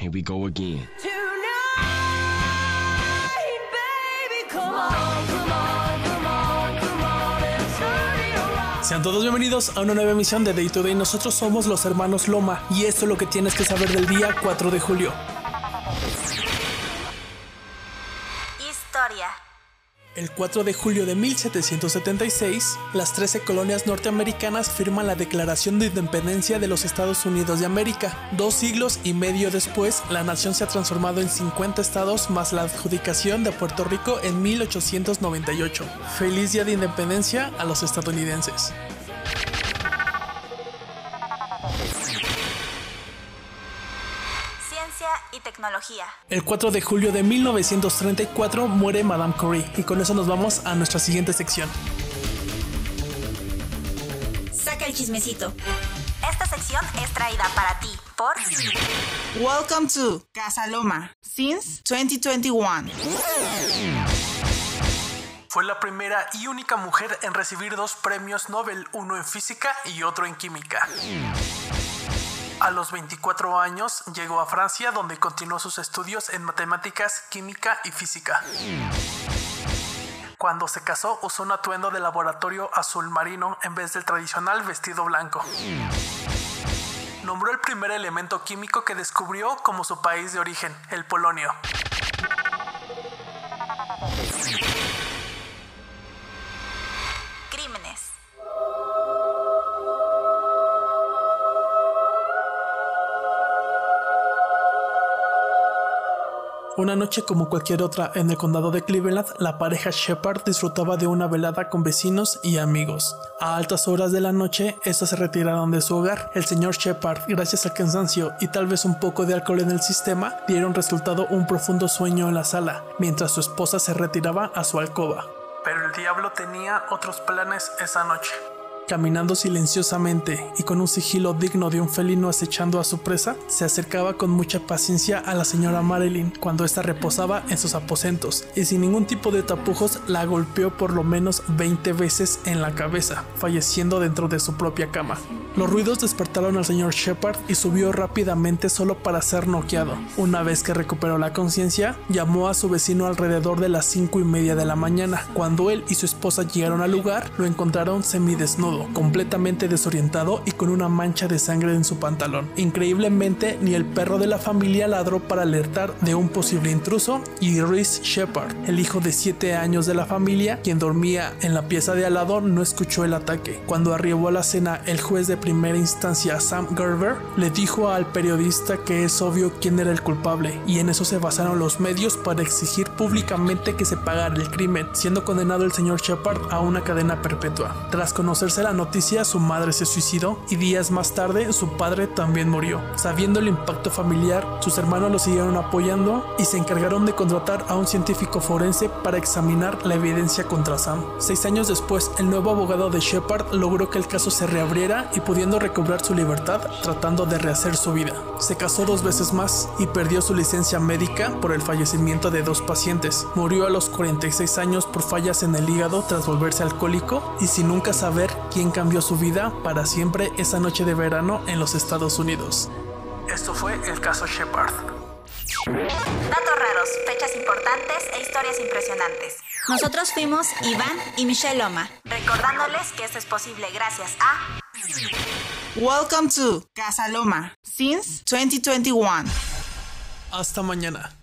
Here we go again. Sean todos bienvenidos a una nueva emisión de Day to Day. Nosotros somos los hermanos Loma y esto es lo que tienes que saber del día 4 de julio. El 4 de julio de 1776, las 13 colonias norteamericanas firman la Declaración de Independencia de los Estados Unidos de América. Dos siglos y medio después, la nación se ha transformado en 50 estados más la adjudicación de Puerto Rico en 1898. Feliz Día de Independencia a los estadounidenses. Ciencia y tecnología. El 4 de julio de 1934 muere Madame Curie y con eso nos vamos a nuestra siguiente sección. Saca el chismecito. Esta sección es traída para ti por Welcome to Casa Loma since 2021. Fue la primera y única mujer en recibir dos premios Nobel, uno en física y otro en química. A los 24 años llegó a Francia donde continuó sus estudios en matemáticas, química y física. Cuando se casó usó un atuendo de laboratorio azul marino en vez del tradicional vestido blanco. Nombró el primer elemento químico que descubrió como su país de origen, el polonio. Una noche como cualquier otra en el condado de Cleveland, la pareja Shepard disfrutaba de una velada con vecinos y amigos. A altas horas de la noche, estos se retiraron de su hogar. El señor Shepard, gracias al cansancio y tal vez un poco de alcohol en el sistema, dieron resultado un profundo sueño en la sala, mientras su esposa se retiraba a su alcoba. Pero el diablo tenía otros planes esa noche. Caminando silenciosamente y con un sigilo digno de un felino acechando a su presa, se acercaba con mucha paciencia a la señora Marilyn cuando ésta reposaba en sus aposentos y sin ningún tipo de tapujos la golpeó por lo menos 20 veces en la cabeza, falleciendo dentro de su propia cama. Los ruidos despertaron al señor Shepard y subió rápidamente solo para ser noqueado. Una vez que recuperó la conciencia, llamó a su vecino alrededor de las cinco y media de la mañana. Cuando él y su esposa llegaron al lugar, lo encontraron semidesnudo, completamente desorientado y con una mancha de sangre en su pantalón. Increíblemente, ni el perro de la familia ladró para alertar de un posible intruso y Reese Shepard, el hijo de 7 años de la familia, quien dormía en la pieza de al lado, no escuchó el ataque. Cuando arribó a la cena, el juez de primera instancia, Sam Gerber, le dijo al periodista que es obvio quién era el culpable y en eso se basaron los medios para exigir públicamente que se pagara el crimen, siendo condenado el señor Shepard a una cadena perpetua. Tras conocerse la noticia, su madre se suicidó y días más tarde su padre también murió. Sabiendo el impacto familiar, sus hermanos lo siguieron apoyando y se encargaron de contratar a un científico forense para examinar la evidencia contra Sam. Seis años después, el nuevo abogado de Shepard logró que el caso se reabriera y pudiendo recobrar su libertad tratando de rehacer su vida. Se casó dos veces más y perdió su licencia médica por el fallecimiento de dos pacientes. Murió a los 46 años por fallas en el hígado tras volverse alcohólico y sin nunca saber quién cambió su vida para siempre esa noche de verano en los Estados Unidos. Esto fue el caso Shepard. Datos raros, fechas importantes e historias impresionantes. Nosotros fuimos Iván y Michelle Loma, recordándoles que esto es posible gracias a Welcome to Casa Loma since 2021. Hasta mañana.